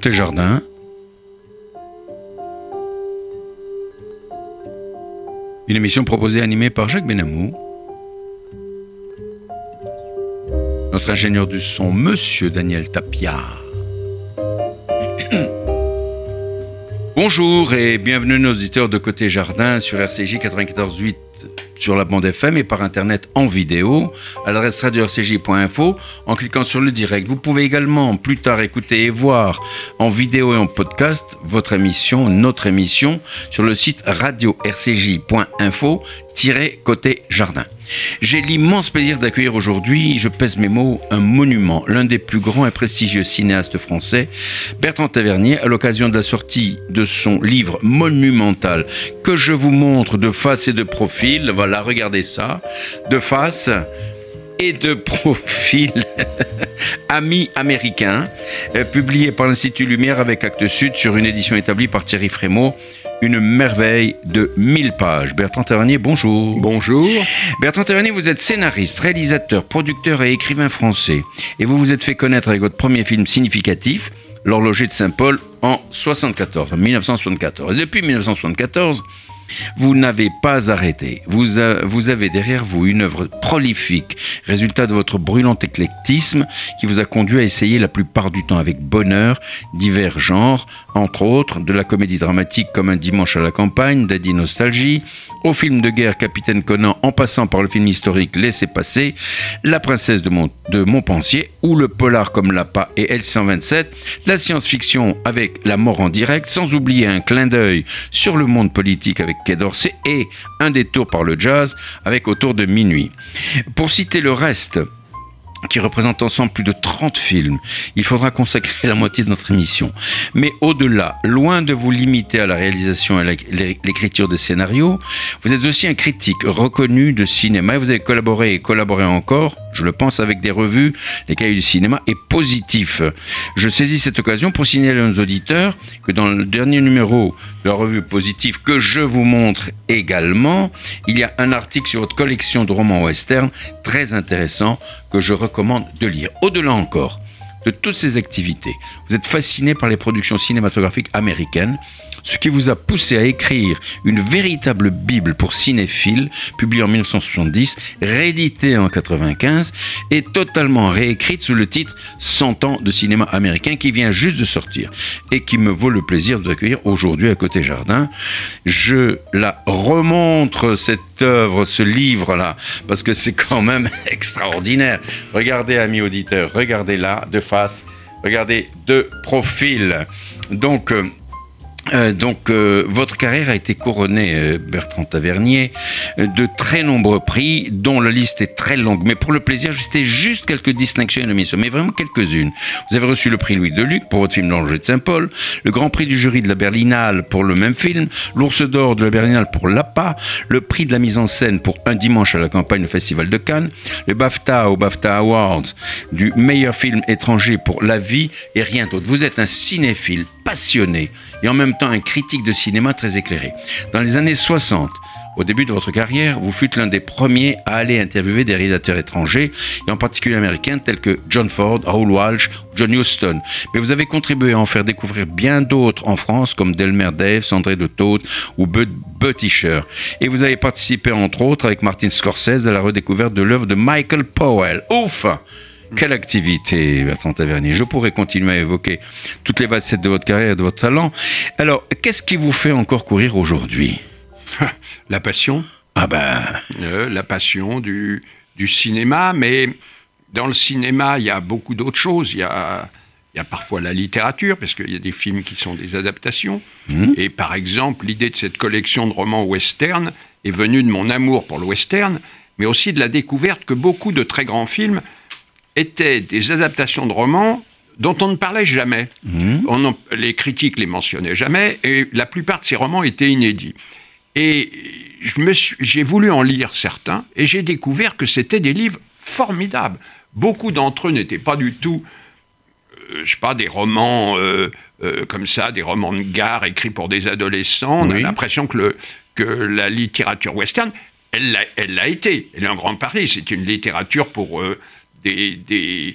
Côté jardin. Une émission proposée et animée par Jacques Benamou. Notre ingénieur du son, Monsieur Daniel Tapia. Bonjour et bienvenue nos auditeurs de Côté Jardin sur RCJ 94.8 sur la bande FM et par internet en vidéo à l'adresse radio-rcj.info en cliquant sur le direct. Vous pouvez également plus tard écouter et voir en vidéo et en podcast votre émission, notre émission sur le site radio-rcj.info côté jardin. J'ai l'immense plaisir d'accueillir aujourd'hui, je pèse mes mots, un monument, l'un des plus grands et prestigieux cinéastes français, Bertrand Tavernier, à l'occasion de la sortie de son livre monumental que je vous montre de face et de profil. Voilà, regardez ça, de face et de profil. Amis américains, euh, publié par l'Institut Lumière avec Actes Sud sur une édition établie par Thierry Frémaux une merveille de 1000 pages. Bertrand Tavernier, bonjour. Bonjour. Bertrand Tavernier, vous êtes scénariste, réalisateur, producteur et écrivain français. Et vous vous êtes fait connaître avec votre premier film significatif, L'horloger de Saint-Paul, en 74, 1974. Et depuis 1974, vous n'avez pas arrêté. Vous, avez derrière vous une œuvre prolifique, résultat de votre brûlant éclectisme qui vous a conduit à essayer la plupart du temps avec bonheur divers genres, entre autres de la comédie dramatique comme Un dimanche à la campagne, Daddy Nostalgie, au film de guerre Capitaine Conan en passant par le film historique Laissez passer, La princesse de, Montpensier ou le polar comme Lapa et L127, la science-fiction avec La mort en direct, sans oublier un clin d'œil sur le monde politique avec Quai d'Orsay et un détour par le jazz avec Autour de minuit. Pour citer le reste, qui représente ensemble plus de 30 films. Il faudra consacrer la moitié de notre émission. Mais au-delà, loin de vous limiter à la réalisation et l'écriture des scénarios, vous êtes aussi un critique reconnu de cinéma et vous avez collaboré et collaboré encore, je le pense, avec des revues, les cahiers du cinéma, et positif. Je saisis cette occasion pour signaler à nos auditeurs que dans le dernier numéro de la revue Positive que je vous montre également, il y a un article sur votre collection de romans western très intéressant que je recommande de lire. Au-delà encore de toutes ces activités, vous êtes fasciné par les productions cinématographiques américaines ce qui vous a poussé à écrire une véritable Bible pour cinéphiles, publiée en 1970, rééditée en 1995 et totalement réécrite sous le titre 100 ans de cinéma américain qui vient juste de sortir et qui me vaut le plaisir de vous accueillir aujourd'hui à Côté Jardin. Je la remontre cette œuvre, ce livre-là, parce que c'est quand même extraordinaire. Regardez, amis auditeurs, regardez là, de face, regardez de profil. Donc, euh, euh, donc, euh, votre carrière a été couronnée, euh, Bertrand Tavernier, de très nombreux prix, dont la liste est très longue. Mais pour le plaisir, c'était juste quelques distinctions et nominations, mais vraiment quelques-unes. Vous avez reçu le prix Louis Deluc pour votre film L'Ange de Saint-Paul, le Grand Prix du jury de la Berlinale pour le même film, l'Ours d'Or de la Berlinale pour L'APA, le prix de la mise en scène pour Un dimanche à la campagne au Festival de Cannes, le BAFTA au BAFTA Awards du meilleur film étranger pour La Vie et rien d'autre. Vous êtes un cinéphile passionné et en même temps un critique de cinéma très éclairé. Dans les années 60, au début de votre carrière, vous fûtes l'un des premiers à aller interviewer des réalisateurs étrangers, et en particulier américains tels que John Ford, Raoul Walsh John Huston. Mais vous avez contribué à en faire découvrir bien d'autres en France, comme Delmer Dave, Sandré de Toth ou Buttischer. Et vous avez participé, entre autres, avec Martin Scorsese à la redécouverte de l'œuvre de Michael Powell. Ouf quelle activité, Bertrand Tavernier? Je pourrais continuer à évoquer toutes les facettes de votre carrière et de votre talent. Alors, qu'est-ce qui vous fait encore courir aujourd'hui? La passion. Ah ben. Euh, la passion du, du cinéma, mais dans le cinéma, il y a beaucoup d'autres choses. Il y a, il y a parfois la littérature, parce qu'il y a des films qui sont des adaptations. Mmh. Et par exemple, l'idée de cette collection de romans western est venue de mon amour pour le western, mais aussi de la découverte que beaucoup de très grands films étaient des adaptations de romans dont on ne parlait jamais. Mmh. On les critiques les mentionnaient jamais, et la plupart de ces romans étaient inédits. Et j'ai voulu en lire certains, et j'ai découvert que c'était des livres formidables. Beaucoup d'entre eux n'étaient pas du tout, euh, je sais pas, des romans euh, euh, comme ça, des romans de gare écrits pour des adolescents. On a l'impression que, le, que la littérature western, elle l'a été. Elle est en grande partie. C'est une littérature pour des,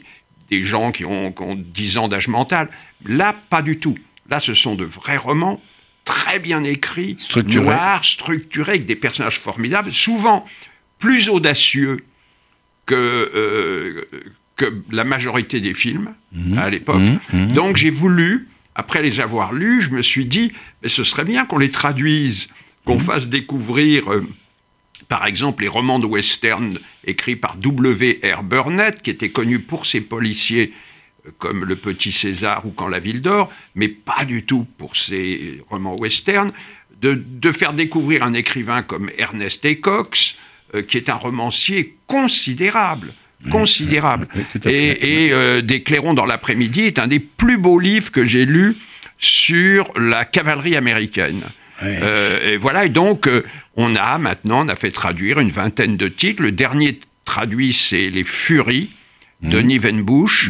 des gens qui ont, qui ont 10 ans d'âge mental. Là, pas du tout. Là, ce sont de vrais romans très bien écrits, Structurés. noirs, structurés, avec des personnages formidables, souvent plus audacieux que, euh, que la majorité des films à l'époque. Mhm, mhm. Donc j'ai voulu, après les avoir lus, je me suis dit, mais ce serait bien qu'on les traduise, qu'on fasse découvrir, euh, par exemple, les romans de western écrits par W.R. Burnett, qui était connu pour ses policiers euh, comme Le Petit César ou Quand la ville dort, mais pas du tout pour ses romans western, de, de faire découvrir un écrivain comme Ernest A. Cox, euh, qui est un romancier considérable. Considérable. oui. Et, et, euh, Des clairons dans l'après-midi est un des plus beaux livres que j'ai lus sur la cavalerie américaine. Euh, et voilà, et donc euh, on a maintenant, on a fait traduire une vingtaine de titres. Le dernier traduit, c'est Les Furies de Mhm. Nivenbush,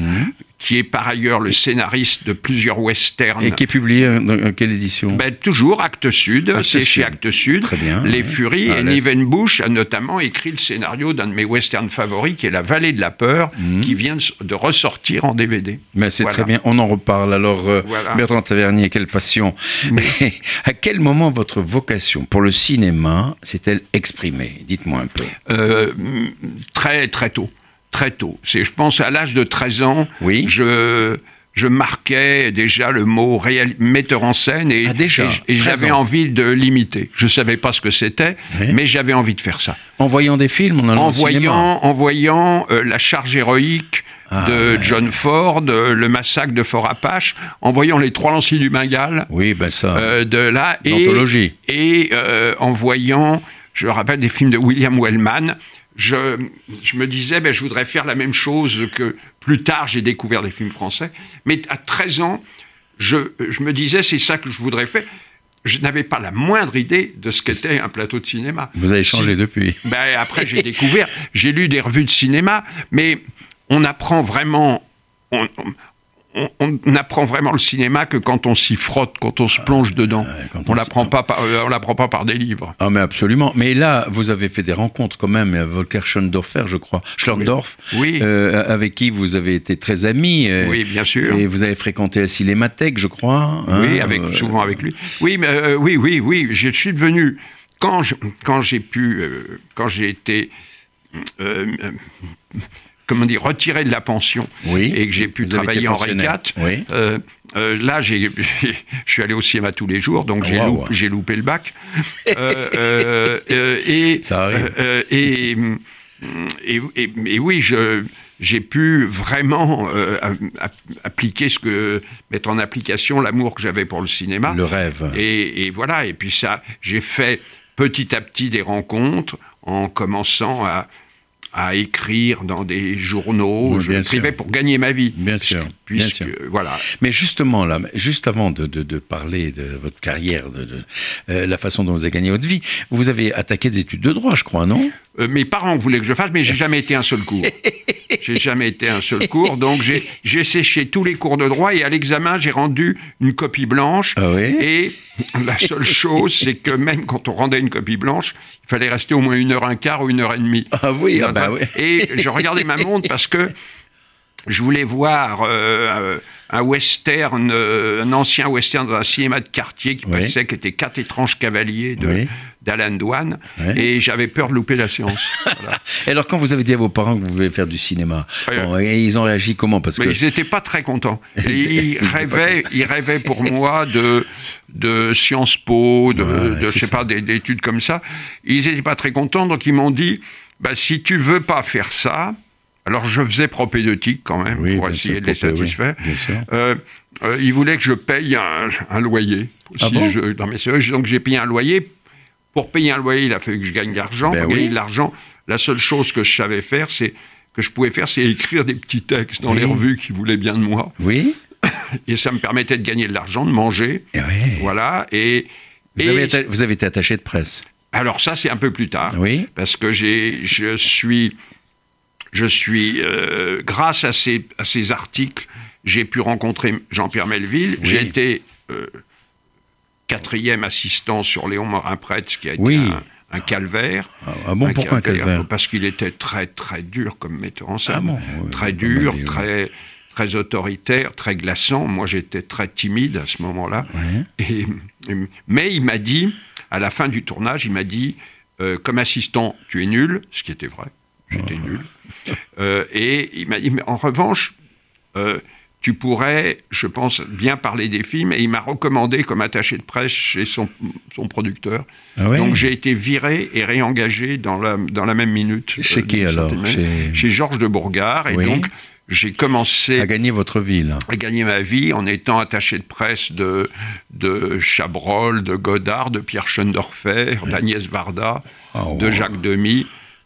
qui est par ailleurs le scénariste de plusieurs westerns. Et qui est publié euh, dans quelle édition? Ben, toujours Actes Sud, c'est chez Sud. Actes Sud. Très bien, Les ouais. Furies, Ah, et laisse. Nivenbush a notamment écrit le scénario d'un de mes westerns favoris, qui est La Vallée de la Peur, qui vient de, ressortir en DVD. Mais c'est Voilà. très bien, on en reparle. Alors, euh, Voilà. Bertrand Tavernier, quelle passion. À quel moment votre vocation pour le cinéma s'est-elle exprimée? Dites-moi un peu. Euh, très, très tôt. Très tôt. C'est, je pense, à l'âge de 13 ans, Oui. je, je marquais déjà le mot réal- metteur en scène et, Ah, déjà, et- et 13 j'avais ans. envie de l'imiter. Je ne savais pas ce que c'était, Oui. mais j'avais envie de faire ça. En voyant des films, en allant en voyant, en voyant euh, la charge héroïque Ah, de ouais. John Ford, euh, le massacre de Fort Apache, en voyant les trois lanciers du Bengale Oui, ben ça. euh, de là, et, et en voyant, je rappelle des films de William Wellman, je, je me disais, ben, je voudrais faire la même chose que plus tard j'ai découvert des films français, mais à 13 ans, je, je me disais, c'est ça que je voudrais faire. Je n'avais pas la moindre idée de ce qu'était un plateau de cinéma. Vous avez changé Si- depuis. ben, après, j'ai découvert, j'ai lu des revues de cinéma, mais on apprend vraiment. On, on- on- on apprend vraiment le cinéma que quand on s'y frotte, quand on se plonge dedans. quand on l'apprend pas, par, euh, on l'apprend pas par des livres. Ah mais absolument. Mais là, vous avez fait des rencontres quand même avec Volker Schondorfer, je crois, Schlockdorf, Oui. euh, avec qui vous avez été très amis. euh, Oui, bien sûr. Et vous avez fréquenté la Cinémathèque, je crois. hein, oui, avec, euh, souvent avec lui. Oui, mais, euh, oui, oui, oui. Je suis devenu quand je- quand j'ai pu, euh, quand j'ai été, euh, euh, comment dire, retiré de la pension Oui, et que j'ai pu travailler en. RECAT. Oui. euh, euh, là, j'ai, je suis allé au cinéma tous les jours, donc j'ai, Wow. loupé, le bac. Euh, euh, et, Ça arrive. et, et, et- et oui, je, j'ai pu vraiment appliquer ce que mettre en application l'amour que j'avais pour le cinéma. Le rêve. Et, et voilà, et puis ça, j'ai fait petit à petit des rencontres en commençant à, à écrire dans des journaux. Oui, je bien écrivais sûr. pour gagner ma vie. Bien Puisque- sûr, bien puisque, sûr. Voilà. Mais justement, là, juste avant de, de- de parler de votre carrière, de, de, euh, la façon dont vous avez gagné votre vie, vous avez attaqué des études de droit, je crois, non? Euh, mes parents voulaient que je fasse, mais j'ai jamais été un seul cours. J'ai jamais été un seul cours, donc j'ai séché tous les cours de droit et à l'examen j'ai rendu une copie blanche. Ah oui Et la seule chose, c'est que même quand on rendait une copie blanche, il fallait rester au moins une heure un quart ou une heure et demie. Ah oui, ah bah oui. Et je regardais ma montre parce que je voulais voir euh, un western, euh, un ancien western dans un cinéma de quartier qui Oui. passait, qui était Quatre étranges cavaliers de- Oui. d'Alan Douane. Et j'avais peur de louper la séance. Voilà. Et alors, quand vous avez dit à vos parents que vous voulez faire du cinéma, Ouais. bon, et ils ont réagi comment Parce Mais que ils n'étaient pas très contents. Et ils, rêvaient, ils rêvaient pour moi de, de Sciences Po, de, Ouais, de je sais ça. pas, des- d'études comme ça. Ils n'étaient pas très contents, donc ils m'ont dit bah, si tu veux pas faire ça, alors je faisais propédeutique quand même Oui, pour essayer sûr, de les oui, satisfaire. Euh, euh, ils voulaient que je paye un, un loyer. Ah Si bon? je- donc j'ai payé un loyer. Pour payer un loyer, il a fallu que je gagne de l'argent. Ben pour oui. gagner de l'argent, la seule chose que je savais faire, c'est que je pouvais faire, c'est écrire des petits textes dans Oui. les revues qui voulaient bien de moi. Oui Et ça me permettait de gagner de l'argent, de manger. Eh ouais. Voilà. Et, vous, et- avez été, vous avez été attaché de presse. alors ça, c'est un peu plus tard. Oui. Parce que j'ai, je suis, je suis euh, grâce à ces, à ces articles, j'ai pu rencontrer Jean-Pierre Melville. Oui. J'ai été euh, quatrième assistant sur Léon Morin-Prêtre, qui a été Oui. un, un calvaire. Ah, ah bon, pourquoi un calvaire Parce qu'il était très très dur comme metteur en scène. Ah bon, oui, très dur, oui. très très autoritaire, très glaçant. Moi, j'étais très timide à ce moment-là. Et, et- mais il m'a dit, à la fin du tournage, il m'a dit, euh, comme assistant, tu es nul, ce qui était vrai. J'étais nul. Euh, et il m'a dit, mais en revanche, euh, tu pourrais, je pense, bien parler des films. Et il m'a recommandé comme attaché de presse chez son, son producteur. Ah ouais Donc j'ai été viré et réengagé dans la, dans la même minute. Chez euh, qui, alors? Chez- Georges de Bourgard. Et Oui. donc j'ai commencé À gagner votre vie, là. à gagner ma vie en étant attaché de presse de, de Chabrol, de Godard, de Pierre Schoendorfer, d'Agnès Varda, Ah, de ouais. Jacques Demy,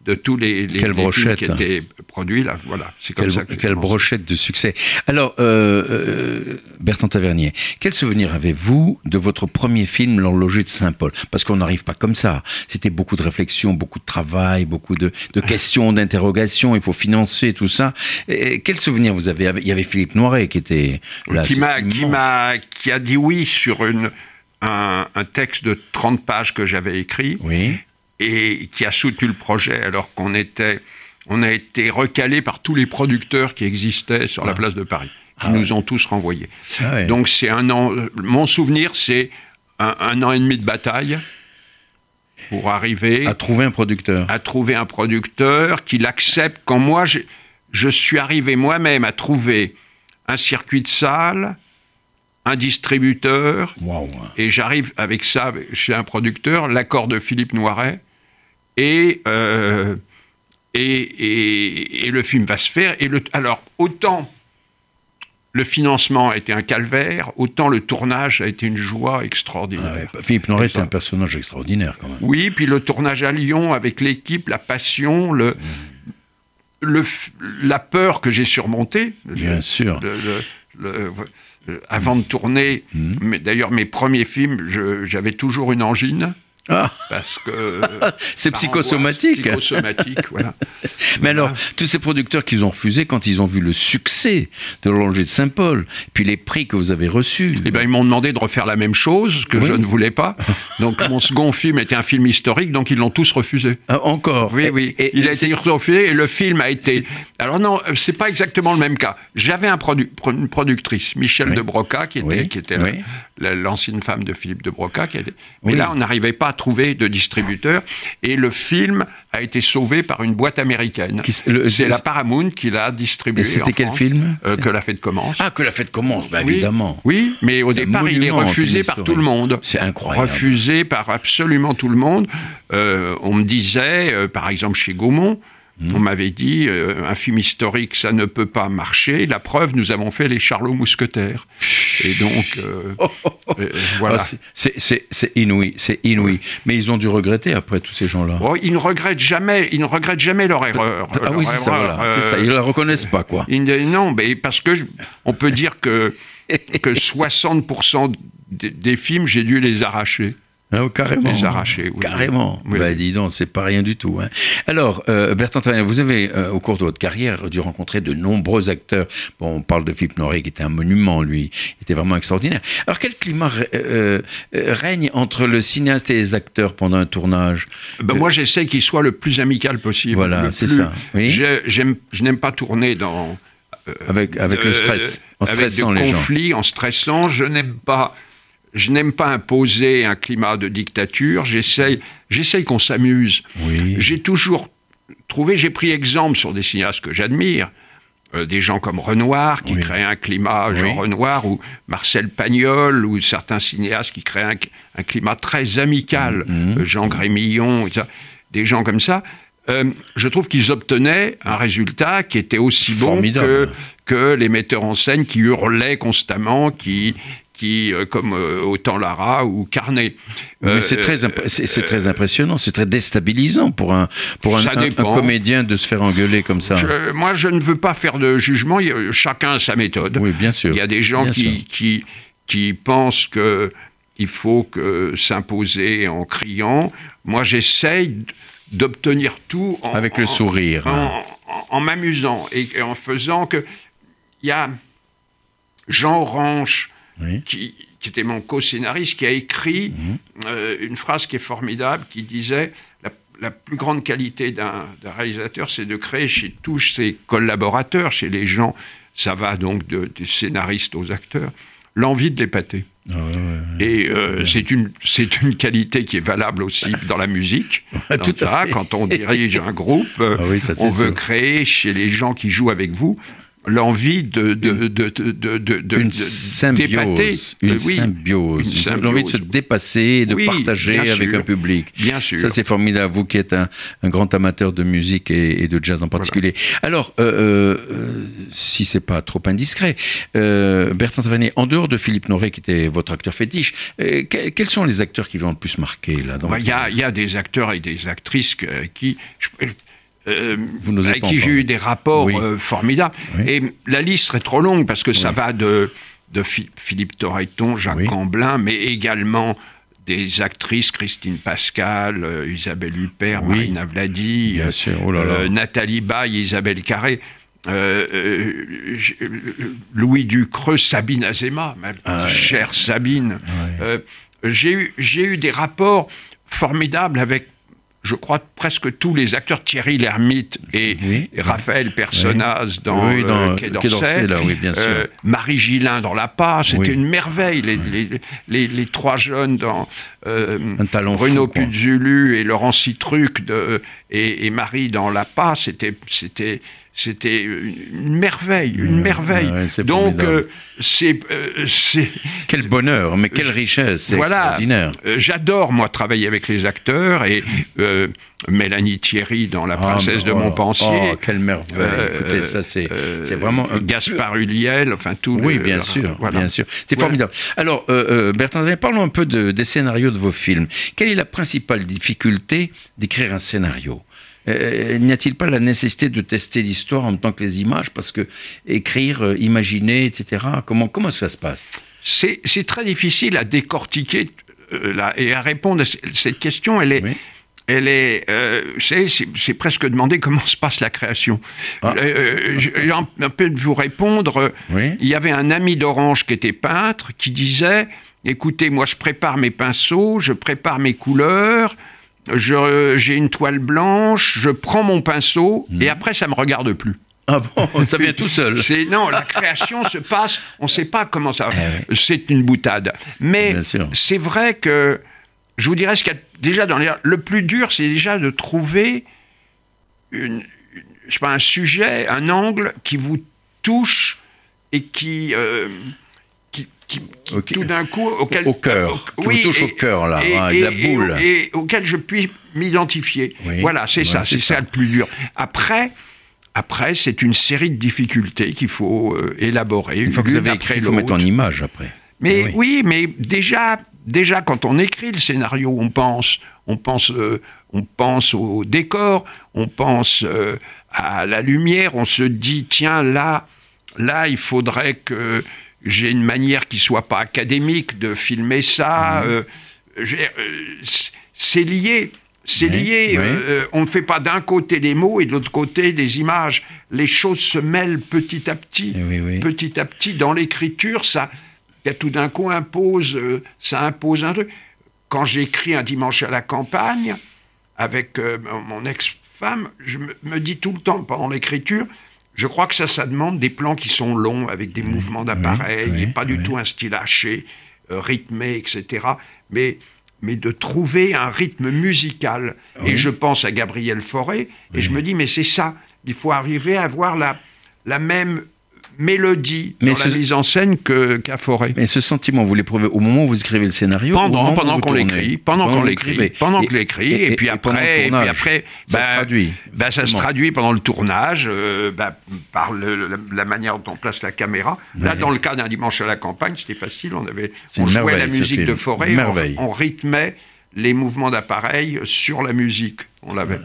de tous les, les, Quelle les films qui étaient produits là. Voilà, c'est comme Quelle, ça que j'ai quelle commencé. brochette de succès. Alors, euh, euh, Bertrand Tavernier, quel souvenir avez-vous de votre premier film, L'horloger de Saint-Paul? Parce qu'on n'arrive pas comme ça. C'était beaucoup de réflexion, beaucoup de travail, beaucoup de, de questions, d'interrogations. Il faut financer tout ça. Et quel souvenir vous avez Il y avait Philippe Noiret qui était là. qui m'a c'est qui immense. m'a qui a dit oui sur une un, un texte de 30 pages que j'avais écrit Oui. Et qui a soutenu le projet alors qu'on était on a été recalé par tous les producteurs qui existaient sur la place de Paris qui Ah nous ont tous renvoyés. Ah ouais. Donc c'est un an mon souvenir c'est un, un an et demi de bataille pour arriver à trouver un producteur. à trouver un producteur qui l'accepte quand moi j'ai- je suis arrivé moi-même à trouver un circuit de salle, un distributeur, et j'arrive avec ça chez un producteur, l'accord de Philippe Noiret, et, euh, et, et, et le film va se faire. Et le, alors, autant le financement a été un calvaire, autant le tournage a été une joie extraordinaire. Ah ouais, Philippe Noiret Et est un personnage extraordinaire quand même. Oui, puis le tournage à Lyon avec l'équipe, la passion, le, le f- la peur que j'ai surmontée. Bien Le- sûr. le- le- le- le- avant de tourner, mais d'ailleurs mes premiers films, j'avais toujours une angine Ah, parce que c'est psychosomatique. psychosomatique, voilà. Mais alors, tous ces producteurs qu'ils ont refusé quand ils ont vu le succès de l'Orloger de Saint-Paul, puis les prix que vous avez reçus. Eh ben, ils m'ont demandé de refaire la même chose que Oui. je ne voulais pas. Donc mon second film était un film historique, donc ils l'ont tous refusé. Ah, encore Oui, Et- oui. et- il a été refusé et le film a été. Alors non, euh, c'est pas exactement le même cas. J'avais un produ- une productrice, Michel Oui. de Broca, qui était, Oui, qui l'ancienne femme de Philippe de Broca. Qui était... Mais là, on n'arrivait pas à trouver de distributeur et le film a été sauvé par une boîte américaine. C'est la Paramount qui l'a distribué. Et c'était quel France. film Euh, Que la fête commence. Ah, que la fête commence, bah, Oui, évidemment. Oui, mais au départ, il est refusé par tout le monde. C'est incroyable. Refusé par absolument tout le monde. Euh, on me disait, euh, par exemple chez Gaumont, Hmm. on m'avait dit, euh, un film historique, ça ne peut pas marcher. La preuve, nous avons fait les Charlots Mousquetaires. Et donc, euh, euh, voilà. Ah, c'est- inouï, c'est inouï. Mais ils ont dû regretter après tous ces gens-là. Bon, ils ne regrettent jamais, ils ne regrettent jamais leur erreur. ah Leur oui, c'est ça, voilà. Euh, ça. Ils ne la reconnaissent pas, quoi. Ils non, mais parce que je- on peut dire que, que 60% des, des films, j'ai dû les arracher. Ah, oh, carrément. Les arracher, oui. Carrément. Oui, bah, dis donc, c'est pas rien du tout. hein. Alors, euh, Bertrand vous avez, euh, au cours de votre carrière, dû rencontrer de nombreux acteurs. Bon, on parle de Philippe Noiret, qui était un monument, lui. Il était vraiment extraordinaire. Alors, quel climat euh, euh, règne entre le cinéaste et les acteurs pendant un tournage? Ben, moi, j'essaie qu'il soit le plus amical possible. Voilà, c'est ça. Oui. Je, je n'aime pas tourner dans. avec, avec le stress, en avec stressant des les gens conflits, en stressant. Je n'aime pas. Je n'aime pas imposer un climat de dictature. J'essaye, j'essaye qu'on s'amuse. Oui. J'ai toujours trouvé, j'ai pris exemple sur des cinéastes que j'admire, euh, des gens comme Renoir qui Oui. créent un climat Oui. Renoir, ou Marcel Pagnol, ou certains cinéastes qui créent un, un climat très amical, Mhm. euh, Jean Grémillon, et ça, des gens comme ça. Euh, je trouve qu'ils obtenaient un résultat qui était aussi bon que, Formidable. que les metteurs en scène qui hurlaient constamment, qui, qui euh, comme euh, Autant Lara ou Carnet. Euh, c'est très, imp- impressionnant, c'est très déstabilisant pour un, pour un, Ça un- un dépend. comédien de se faire engueuler comme ça. Je- moi, je ne veux pas faire de jugement. Chacun a sa méthode. Oui, bien sûr. Il y a des gens qui, sûr. qui, qui pensent que il faut que s'imposer en criant. Moi, j'essaye d'obtenir tout en, Avec le en- sourire. en, en- en m'amusant et, et en faisant que il y a Jean Orange Oui. qui, qui était mon co-scénariste, qui a écrit euh, une phrase qui est formidable, qui disait la, la plus grande qualité d'un réalisateur, c'est de créer chez tous ses collaborateurs, chez les gens, ça va donc de- des scénaristes aux acteurs, l'envie de l'épater. Ah ouais, ouais. Et euh, c'est une, c'est une qualité qui est valable aussi dans la musique. Dans tout à fait. Quand on dirige un groupe, euh, Ah oui, ça, c'est on veut sûr. créer chez les gens qui jouent avec vous l'envie de, de, de, de, une d'épater. symbiose, une oui, symbiose, l'envie de se dépasser, de Oui, partager avec sûr. un public. Bien sûr. Ça, c'est formidable, vous qui êtes un, un grand amateur de musique et, et de jazz en particulier. Alors, euh, euh, si c'est pas trop indiscret, euh, Bertrand Tavernier, en dehors de Philippe Noré, qui était votre acteur fétiche, euh, quels, quels sont les acteurs qui vous ont le plus marqué là Bah, Il y, a, il y a des acteurs et des actrices qui, je- euh, avec qui j'ai eu des rapports Oui. euh, formidables. Oui. Et la liste serait trop longue parce que ça va de, de Phi- Philippe Torreton, Jacques. Camblin, mais également des actrices, Christine Pascal, euh, Isabelle Huppert. Marina Vladi, euh, oh là là. euh, Nathalie Baye, Isabelle Carré. euh, euh, euh, Louis Ducreux, Sabine Azema, ma Ah ouais. chère Sabine. Euh, j'ai eu, j'ai eu des rapports formidables avec, je crois, presque tous les acteurs, Thierry Lhermitte et, Oui. Raphaël Personnaz dans, Oui, dans euh, Quai d'Orsay. d'Orsay, là, oui, bien sûr. Euh, Marie Gillin dans La Paz, c'était une merveille. Les, les, les, les trois jeunes dans euh, Bruno fou. Puzulu et Laurent Citruc de, et, et Marie dans La Paz, c'était c'était une merveille, une merveille. ouais, Donc euh, c'est euh, c'est Quel bonheur, mais quelle richesse, c'est voilà. extraordinaire. Euh, J'adore, moi, travailler avec les acteurs et euh, Mélanie Thierry dans La Princesse Ah, de oh. Montpensier. Oh, quelle merveille. Écoutez, ça, c'est c'est vraiment un Gaspard Huliel, enfin tout. Oui, le- bien sûr, voilà. bien sûr. C'est Voilà. formidable. Alors, Bertrand, parlons un peu de- des scénarios de vos films. Quelle est la principale difficulté d'écrire un scénario? Euh, N'y a-t-il pas la nécessité de tester l'histoire en même temps que les images Parce que écrire, euh, imaginer, etc., comment, comment ça se passe? C'est très difficile à décortiquer euh, là, et à répondre à cette question. Elle est. Oui. Elle est, euh, c'est presque demander comment se passe la création. Ah. Euh, euh, je- j'ai un, un peu de vous répondre. Oui. Il y avait un ami d'Orange qui était peintre qui disait Écoutez, moi je prépare mes pinceaux, je prépare mes couleurs, j'ai une toile blanche, je prends mon pinceau Hmm. et après ça me regarde plus. Ah bon, ça vient tout seul. C'est non, la création se passe, on ne sait pas comment ça. Eh C'est une boutade. Mais c'est vrai que je vous dirais ce qu'il y a déjà dans les, le plus dur, c'est déjà de trouver une, une- je sais pas, un sujet, un angle qui vous touche et qui euh, qui, qui- tout d'un coup auquel Au cœur, vous touche au cœur, là, et, hein, et- la boule. et auquel je puis m'identifier. Oui. Voilà, c'est ça, c'est ça. ça le plus dur. Après. Après, c'est une série de difficultés qu'il faut euh, élaborer. Une fois que vous avez écrit, il faut mettre en image après. Mais Eh oui. mais déjà, déjà quand on écrit le scénario, on pense, on pense, euh, on pense au décor, on pense euh, à la lumière, on se dit tiens là, là il faudrait que j'ai une manière qui soit pas académique de filmer ça. Mhm. euh, euh, c'est lié. C'est Oui, lié. oui. euh, on ne fait pas d'un côté les mots et de l'autre côté des images. Les choses se mêlent petit à petit Eh oui, petit à petit dans l'écriture, ça, ça tout d'un coup impose, euh, ça impose un truc. Quand j'écris un dimanche à la campagne avec euh, mon ex-femme, je me, me dis tout le temps pendant l'écriture, je crois que ça, ça demande des plans qui sont longs avec des mouvements d'appareil, oui, et pas du tout un style haché, euh, rythmé, etc. Mais mais de trouver un rythme musical. Et je pense à Gabriel Fauré, et je me dis, mais c'est ça, il faut arriver à avoir la, la même mélodie Mais dans ce- la mise en scène que qu'à Forêt. Mais ce sentiment, vous l'éprouvez au moment où vous écrivez le scénario Pendant, pendant qu'on l'écrit, pendant qu'on l'écrit, pendant que l'écrit, et, puis après, et puis après, ça bah, se traduit. bah, ça se traduit pendant le tournage, euh, bah, par le- la, la manière dont on place la caméra. Là, dans le cas d'un dimanche à la campagne, c'était facile. On avait, on jouait la musique de. Forêt, on rythmait les mouvements d'appareil sur la musique. On l'avait.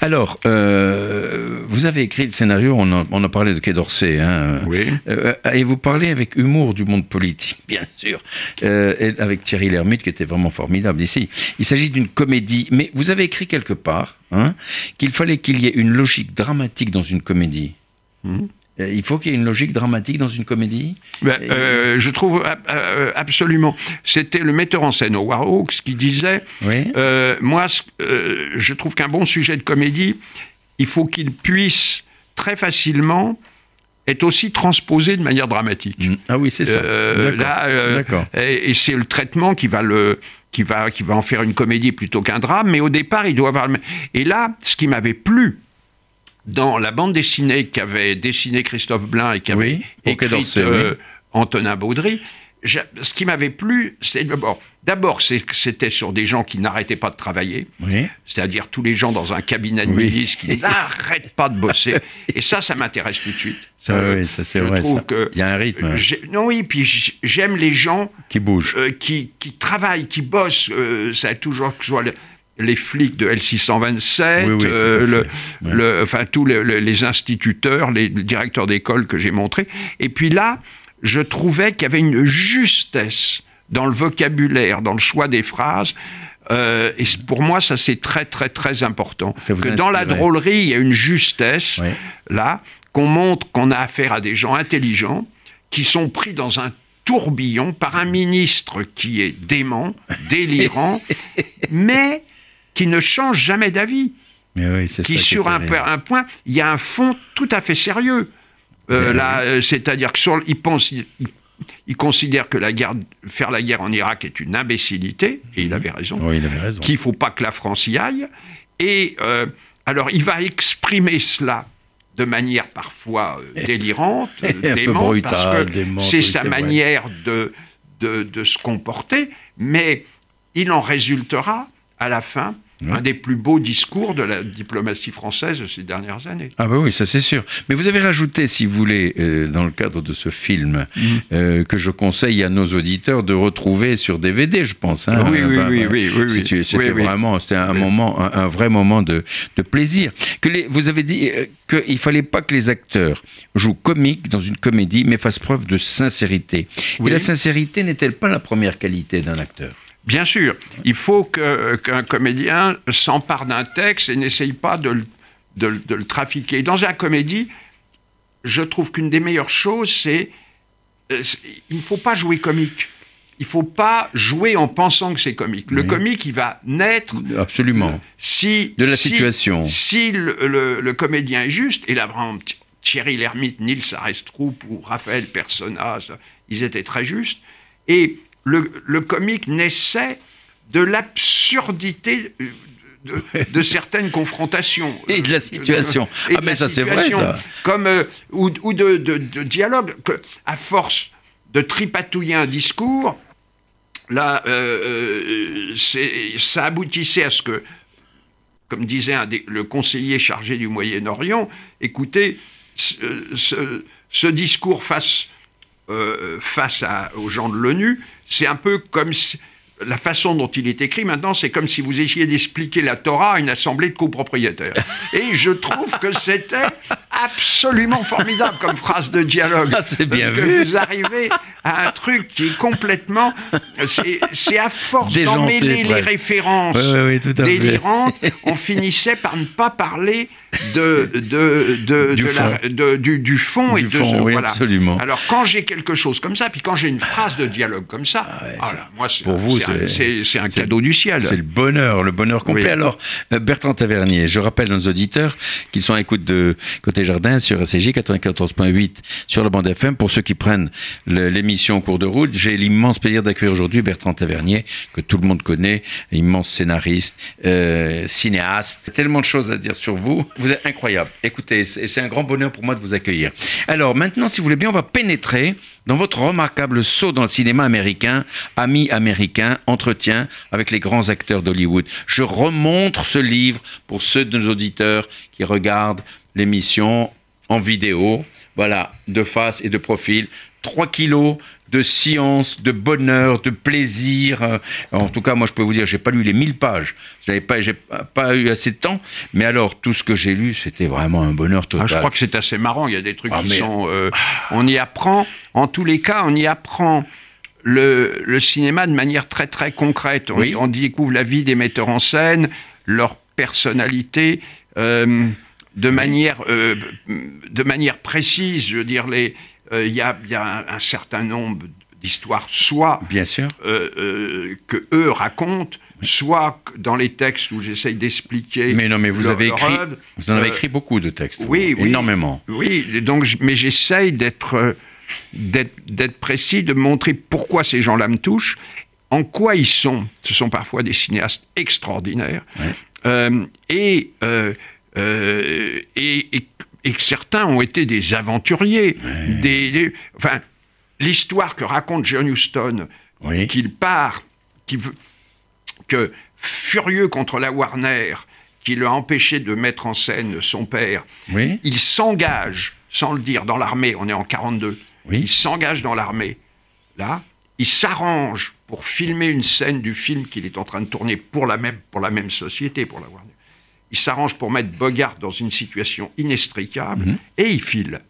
Alors, euh, vous avez écrit le scénario, on a, on a parlé de Quai d'Orsay, hein, Oui. euh, et vous parlez avec humour du monde politique, bien sûr, euh, et avec Thierry Lhermitte qui était vraiment formidable ici. Il s'agit d'une comédie, mais vous avez écrit quelque part hein, qu'il fallait qu'il y ait une logique dramatique dans une comédie. Mhm. Euh, Il faut qu'il y ait une logique dramatique dans une comédie. Ben, euh, je trouve euh, absolument. C'était le metteur en scène Howard Hawks qui disait Oui. euh, Moi, je trouve qu'un bon sujet de comédie, il faut qu'il puisse très facilement être aussi transposé de manière dramatique. Mm. Ah oui, c'est ça. Euh, là, euh, et, et c'est le traitement qui va le qui va qui va en faire une comédie plutôt qu'un drame. Mais au départ, il doit avoir. le même- Et là, ce qui m'avait plu dans la bande dessinée qu'avait dessinée Christophe Blain et qu'avait Oui, écrite euh, oui. Antonin Baudry. Ce qui m'avait plu, c'était d'abord, d'abord, c'est c'était sur des gens qui n'arrêtaient pas de travailler, Oui. c'est-à-dire tous les gens dans un cabinet de milice qui n'arrêtent pas de bosser. Et ça, ça m'intéresse tout de suite. Ça, Ah oui, ça, c'est vrai, trouve ça. que Il y a un rythme. Non, oui, puis j'aime les gens Qui bouge. euh, qui, qui travaillent, qui bossent. euh, ça a toujours que ce soit le- les flics de L627, Oui, oui, tout à euh, le, le- enfin tous les, instituteurs, les directeurs d'école que j'ai montrés. Et puis là, je trouvais qu'il y avait une justesse dans le vocabulaire, dans le choix des phrases. euh, et pour moi, ça c'est très très très important. Que dans la drôlerie, il y a une justesse là, qu'on montre qu'on a affaire à des gens intelligents qui sont pris dans un tourbillon par un ministre qui est dément, délirant, mais qui ne change jamais d'avis, Mais oui, c'est ça. qui est sur un, point, il y a un fond tout à fait sérieux. Euh, là, euh, c'est-à-dire que sur, il pense, il, il considère que la guerre, faire la guerre en Irak est une imbécilité, et il avait raison Oui, il avait raison. qu'il ne faut pas que la France y aille. Et euh, alors, il va exprimer cela de manière parfois euh, délirante, démente, brutale, parce que c'est oui, sa c'est manière de, de, de se comporter, mais il en résultera à la fin un des plus beaux discours de la diplomatie française de ces dernières années. Ah bah oui, ça c'est sûr. Mais vous avez rajouté, si vous voulez, euh, dans le cadre de ce film, Mm. euh, que je conseille à nos auditeurs de retrouver sur DVD, je pense. hein. Oui, oui, Bah, oui, bah, oui, oui, oui. C'était c'était Oui, oui. vraiment, c'était un moment, un, un vrai moment de, de plaisir. Que les, vous avez dit euh, qu'il fallait pas que les acteurs jouent comique dans une comédie, mais fassent preuve de sincérité. Et la sincérité n'est-elle pas la première qualité d'un acteur? Bien sûr, il faut qu'un comédien s'empare d'un texte et n'essaye pas de, le- de le- de le trafiquer. Dans un comédie, je trouve qu'une des meilleures choses, c'est euh, il ne faut pas jouer comique. Il ne faut pas jouer en pensant que c'est comique. Le Oui. comique, il va naître Absolument. si De la si- situation. Si le, le- le comédien est juste, et là, Thierry Lhermitte, Nils Arestrup ou Raphaël Persona, ils étaient très justes. Et le, le comique naissait de l'absurdité euh, de, de certaines confrontations. Et de la situation. Ah, mais ça, c'est vrai, ça. Comme, euh, ou ou de, dialogue. Que, à force de tripatouiller un discours, là, euh, ça aboutissait à ce que, comme disait un des- le conseiller chargé du Moyen-Orient, écoutez, ce, ce- ce discours face, euh, face à- aux gens de l'ONU, c'est un peu comme si- la façon dont il est écrit maintenant, c'est comme si vous essayiez d'expliquer la Torah à une assemblée de copropriétaires. Et je trouve que c'était absolument formidable comme phrase de dialogue. Ah, c'est bien parce que vous arrivez à un truc qui est complètement... C'est à force d'emmêler les références Oui, oui, oui, délirantes, on finissait par ne pas parler de, de, de, Du de la- fond. de- du, du fond et Du de fond, ce- oui, voilà. absolument. Alors quand j'ai quelque chose comme ça, puis quand j'ai une phrase de dialogue comme ça, ah c'est- là, moi c'est pour vous, c'est un- c'est- c'est c'est un cadeau du ciel. C'est le bonheur, le bonheur complet. Oui. Alors, euh, Bertrand Tavernier, je rappelle à nos auditeurs qu'ils sont à écoute de Côté Jardin sur RCJ 94.8 sur la bande FM. Pour ceux qui prennent l'émission en cours de route, j'ai l'immense plaisir d'accueillir aujourd'hui Bertrand Tavernier, que tout le monde connaît, immense scénariste, euh, cinéaste. Tellement de choses à dire sur vous. Vous êtes incroyable. Écoutez, c'est un grand bonheur pour moi de vous accueillir. Alors, maintenant, si vous voulez bien, on va pénétrer dans votre remarquable saut dans le cinéma américain, Amis américains, entretien avec les grands acteurs d'Hollywood. Je remontre ce livre pour ceux de nos auditeurs qui regardent l'émission en vidéo, voilà, de face et de profil. 3 kilos de science, de bonheur, de plaisir. Euh, En tout cas, moi, je peux vous dire, j'ai pas lu les 1000 pages. Je n'avais pas, j'ai pas- eu assez de temps. Mais alors, tout ce que j'ai lu, c'était vraiment un bonheur total. Ah, je crois que c'est assez marrant. Il y a des trucs Ah, qui mais- sont. euh, on y apprend. En tous les cas, on y apprend le, le cinéma de manière très très concrète. On, Oui. on découvre la vie des metteurs en scène, leur personnalité. euh, de manière, euh, de manière précise. Je veux dire, il euh, y, a, y a un, certain nombre d'histoires, soit Bien sûr. que eux racontent, soit dans les textes où j'essaye d'expliquer. Mais non, mais vous avez écrit, vous en avez écrit beaucoup de textes. Oui, oui énormément. Oui, donc, mais j'essaye d'être d'être précis, de montrer pourquoi ces gens-là me touchent, en quoi ils sont. Ce sont parfois des cinéastes extraordinaires. Euh, et, euh, euh, et, et, et, certains ont été des aventuriers. Des, enfin, l'histoire que raconte John Huston, qu'il part, que furieux contre la Warner, qui l'a empêché de mettre en scène son père, il s'engage, sans le dire, dans l'armée, on est en 42, il s'engage dans l'armée, là, il s'arrange pour filmer une scène du film qu'il est en train de tourner pour la même, pour la même société, pour la Warner. Il s'arrange pour mettre Bogart dans une situation inextricable mhm. et il file.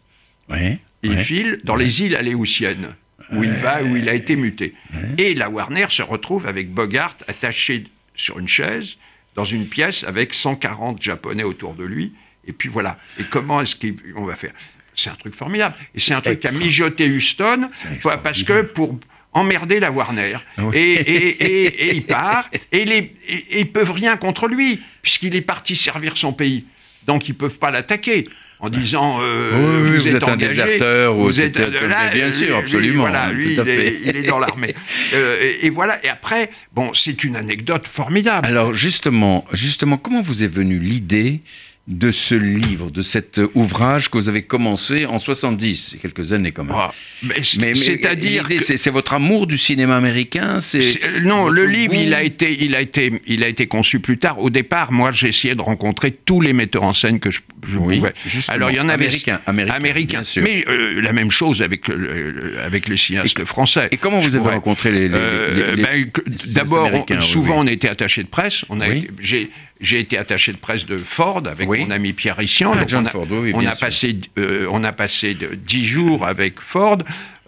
il file dans les îles aléoutiennes, où il va, où il a été muté. Et la Warner se retrouve avec Bogart attaché sur une chaise, dans une pièce, avec 140 Japonais autour de lui. Et puis voilà. Et comment est-ce qu'on va faire? C'est un truc formidable. Et c'est un truc qu'a mijoté Houston, parce que pour emmerder la Warner. Ah et, il part, et, les, ils peuvent rien contre lui, puisqu'il est parti servir son pays. Donc ils peuvent pas l'attaquer en disant euh, vous, êtes, un déserteur vous êtes là, bien sûr absolument voilà lui il est, dans l'armée. Euh, et, voilà et après bon c'est une anecdote formidable. Alors justement justement comment vous est venue l'idée de ce livre, de cet ouvrage que vous avez commencé en 70, c'est quelques années quand même. Ah, mais, c'est-à-dire, c'est votre amour du cinéma américain. C'est non, le livre, il a été, il a été, il a été conçu plus tard. Au départ, moi, essayé de rencontrer tous les metteurs en scène que je, pouvais. Alors, il y en avait américain, américain, sûr. mais euh, la même chose avec euh, avec les cinéastes français. Et comment vous avez rencontré les, euh, ben, D'abord, souvent, on était attaché de presse. On a j'ai j'ai été attaché de presse de Ford avec mon ami Pierre Rissian. Ah, on, a, Ford, on, a passé, euh, on a passé dix jours avec Ford.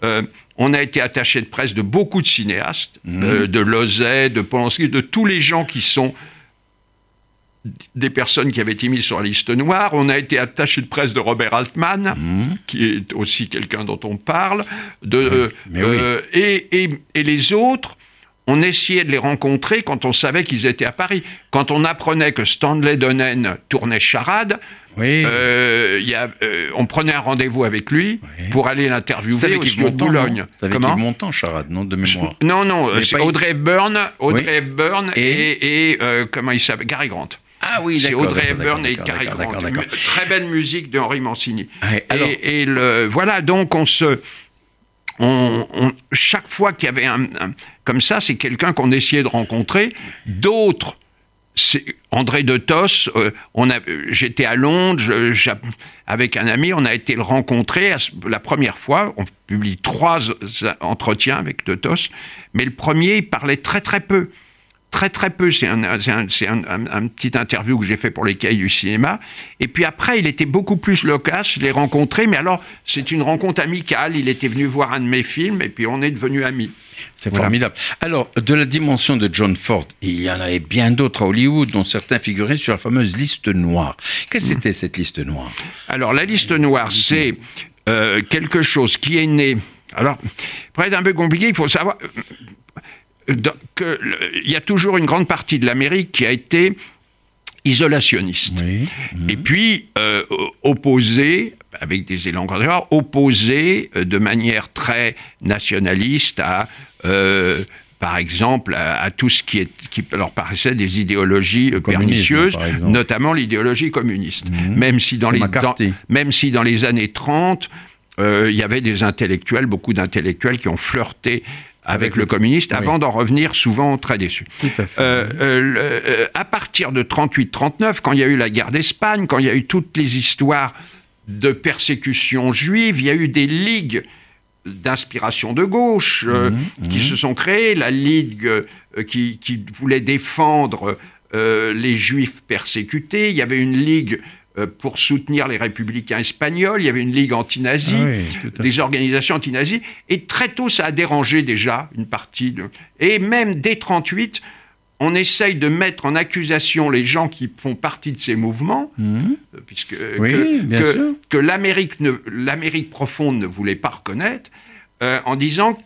Euh, on a été attaché de presse de beaucoup de cinéastes, mhm. euh, de Lozet, de Polanski, de tous les gens qui sont des personnes qui avaient été mises sur la liste noire. On a été attaché de presse de Robert Altman, mhm. qui est aussi quelqu'un dont on parle. De, et, et, et, les autres, on essayait de les rencontrer quand on savait qu'ils étaient à Paris. Quand on apprenait que Stanley Donen tournait Charade, euh, y a, euh, on prenait un rendez-vous avec lui pour aller l'interviewer au studio de Boulogne. C'est avec Yves Montand, Charade, non? De mémoire. Non, non, c'est Audrey Hepburn, Audrey Hepburn et, et euh, comment il s'appelle? Gary Grant. Ah oui, C'est Audrey Hepburn et Gary Grant. Très belle musique de Henri Mancini. et, le, voilà, donc on se on, chaque fois qu'il y avait un, comme ça, c'est quelqu'un qu'on essayait de rencontrer. D'autres, André de Tos, euh, j'étais à Londres avec un ami, on a été le rencontrer la première fois. On publie trois entretiens avec de Tos, mais le premier, il parlait très très peu très très peu. C'est un, un, petit interview que j'ai fait pour les cahiers du cinéma. Et puis après, il était beaucoup plus loquace. Je l'ai rencontré, mais alors c'est une rencontre amicale. Il était venu voir un de mes films et puis on est devenus amis. C'est formidable. Alors, de la dimension de John Ford, il y en avait bien d'autres à Hollywood, dont certains figuraient sur la fameuse liste noire. Qu'est-ce que c'était cette liste noire? Alors, la liste noire, c'est euh, quelque chose qui est né. Alors, pour être un peu compliqué, il faut savoir il y a toujours une grande partie de l'Amérique qui a été isolationniste. Et puis, euh, opposé, avec des élans opposé euh, de manière très nationaliste à... Euh, par exemple, à, tout ce qui, est, qui, leur paraissait des idéologies pernicieuses, notamment l'idéologie communiste. Mhm. Même, si dans les, même si dans les années 30, il y avait des intellectuels, beaucoup d'intellectuels qui ont flirté avec, le, communiste, avant d'en revenir souvent très déçus. à, euh, euh, euh, à partir de 38-39, quand il y a eu la guerre d'Espagne, quand il y a eu toutes les histoires de persécution juive, il y a eu des ligues d'inspiration de gauche mmh, qui mmh. se sont créées, la ligue qui, qui, voulait défendre les juifs persécutés, il y avait une ligue euh, pour soutenir les républicains espagnols. Il y avait une ligue anti-nazie, ah des organisations anti-nazies. Et très tôt, ça a dérangé déjà une partie de... Et même dès 38, on essaye de mettre en accusation les gens qui font partie de ces mouvements, Mhm. euh, puisque Oui, que, l'Amérique profonde ne voulait pas reconnaître, euh, en disant que